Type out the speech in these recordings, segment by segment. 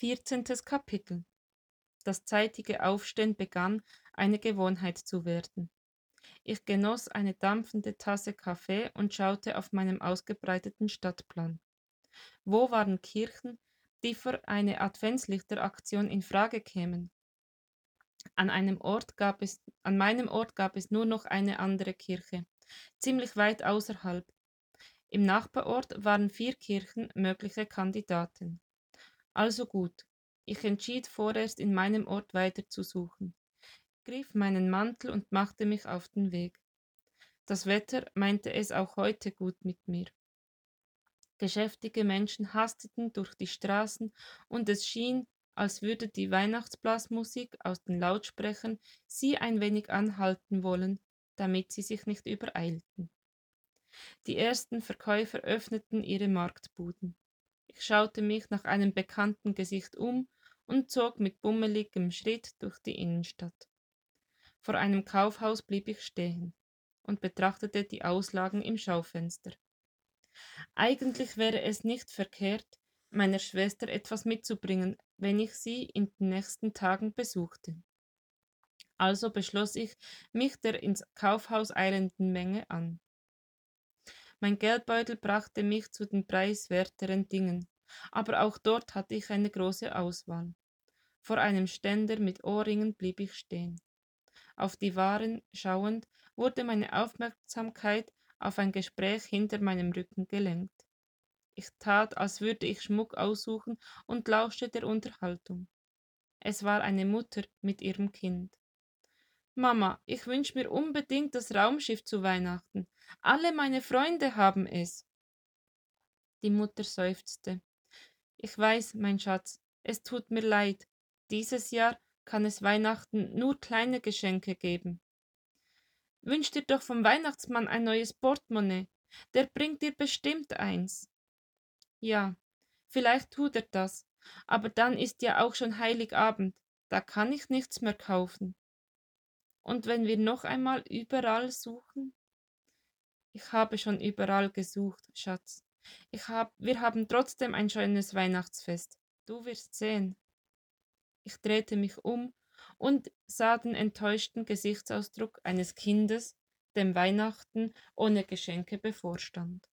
Vierzehntes Kapitel Das zeitige Aufstehen begann eine Gewohnheit zu werden. Ich genoss eine dampfende Tasse Kaffee und schaute auf meinem ausgebreiteten Stadtplan. Wo waren Kirchen, die für eine Adventslichteraktion in Frage kämen? An, einem Ort gab es, an meinem Ort gab es nur noch eine andere Kirche, ziemlich weit außerhalb. Im Nachbarort waren vier Kirchen mögliche Kandidaten. Also gut, ich entschied vorerst in meinem Ort weiterzusuchen, griff meinen Mantel und machte mich auf den Weg. Das Wetter meinte es auch heute gut mit mir. Geschäftige Menschen hasteten durch die Straßen und es schien, als würde die Weihnachtsblasmusik aus den Lautsprechern sie ein wenig anhalten wollen, damit sie sich nicht übereilten. Die ersten Verkäufer öffneten ihre Marktbuden. Ich schaute mich nach einem bekannten Gesicht um und zog mit bummeligem Schritt durch die Innenstadt. Vor einem Kaufhaus blieb ich stehen und betrachtete die Auslagen im Schaufenster. Eigentlich wäre es nicht verkehrt, meiner Schwester etwas mitzubringen, wenn ich sie in den nächsten Tagen besuchte. Also beschloss ich, mich der ins Kaufhaus eilenden Menge an. Mein Geldbeutel brachte mich zu den preiswerteren Dingen, aber auch dort hatte ich eine große Auswahl. Vor einem Ständer mit Ohrringen blieb ich stehen. Auf die Waren schauend wurde meine Aufmerksamkeit auf ein Gespräch hinter meinem Rücken gelenkt. Ich tat, als würde ich Schmuck aussuchen und lauschte der Unterhaltung. Es war eine Mutter mit ihrem Kind. Mama, ich wünsche mir unbedingt das Raumschiff zu Weihnachten. Alle meine Freunde haben es. Die Mutter seufzte. Ich weiß, mein Schatz, es tut mir leid. Dieses Jahr kann es Weihnachten nur kleine Geschenke geben. Wünsch dir doch vom Weihnachtsmann ein neues Portemonnaie. Der bringt dir bestimmt eins. Ja, vielleicht tut er das, aber dann ist ja auch schon Heiligabend, da kann ich nichts mehr kaufen. Und wenn wir noch einmal überall suchen? Ich habe schon überall gesucht, Schatz. Ich hab, wir haben trotzdem ein schönes Weihnachtsfest. Du wirst sehen. Ich drehte mich um und sah den enttäuschten Gesichtsausdruck eines Kindes, dem Weihnachten ohne Geschenke bevorstand.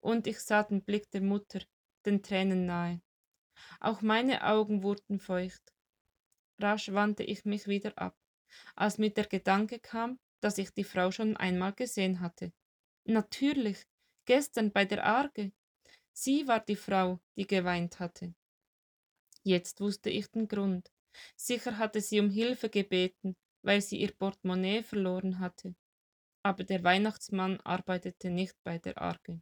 Und ich sah den Blick der Mutter, den Tränen nahe. Auch meine Augen wurden feucht. Rasch wandte ich mich wieder ab, als mir der Gedanke kam, dass ich die Frau schon einmal gesehen hatte. Natürlich, gestern bei der Arge. Sie war die Frau, die geweint hatte. Jetzt wusste ich den Grund. Sicher hatte sie um Hilfe gebeten, weil sie ihr Portemonnaie verloren hatte. Aber der Weihnachtsmann arbeitete nicht bei der Arge.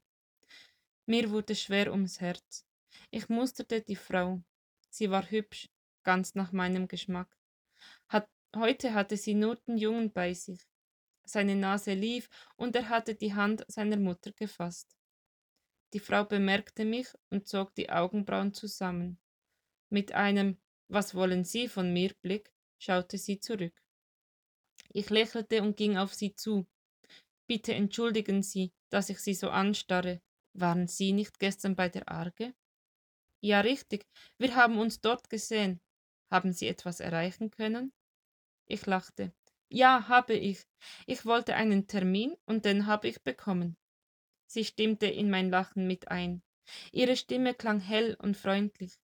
Mir wurde schwer ums Herz. Ich musterte die Frau. Sie war hübsch, ganz nach meinem Geschmack. Hat, heute hatte sie nur den Jungen bei sich. Seine Nase lief und er hatte die Hand seiner Mutter gefasst. Die Frau bemerkte mich und zog die Augenbrauen zusammen. Mit einem Was wollen Sie von mir Blick schaute sie zurück. Ich lächelte und ging auf sie zu. Bitte entschuldigen Sie, dass ich Sie so anstarre. Waren Sie nicht gestern bei der Arge? Ja, richtig. Wir haben uns dort gesehen. Haben Sie etwas erreichen können? Ich lachte. Ja, habe ich. Ich wollte einen Termin und den habe ich bekommen. Sie stimmte in mein Lachen mit ein. Ihre Stimme klang hell und freundlich.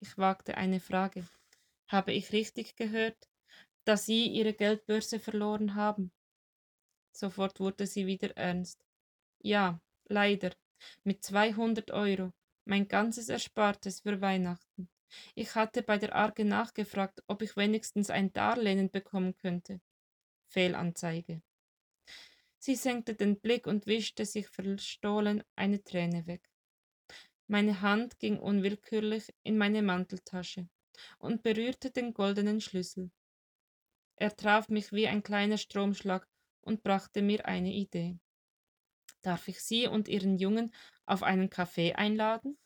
Ich wagte eine Frage. Habe ich richtig gehört, dass Sie Ihre Geldbörse verloren haben? Sofort wurde sie wieder ernst. Ja, leider. Mit 200 Euro. Mein ganzes Erspartes für Weihnachten. Ich hatte bei der Arge nachgefragt, ob ich wenigstens ein Darlehen bekommen könnte. Fehlanzeige. Sie senkte den Blick und wischte sich verstohlen eine Träne weg. Meine Hand ging unwillkürlich in meine Manteltasche und berührte den goldenen Schlüssel. Er traf mich wie ein kleiner Stromschlag und brachte mir eine Idee. Darf ich Sie und Ihren Jungen auf einen Kaffee einladen?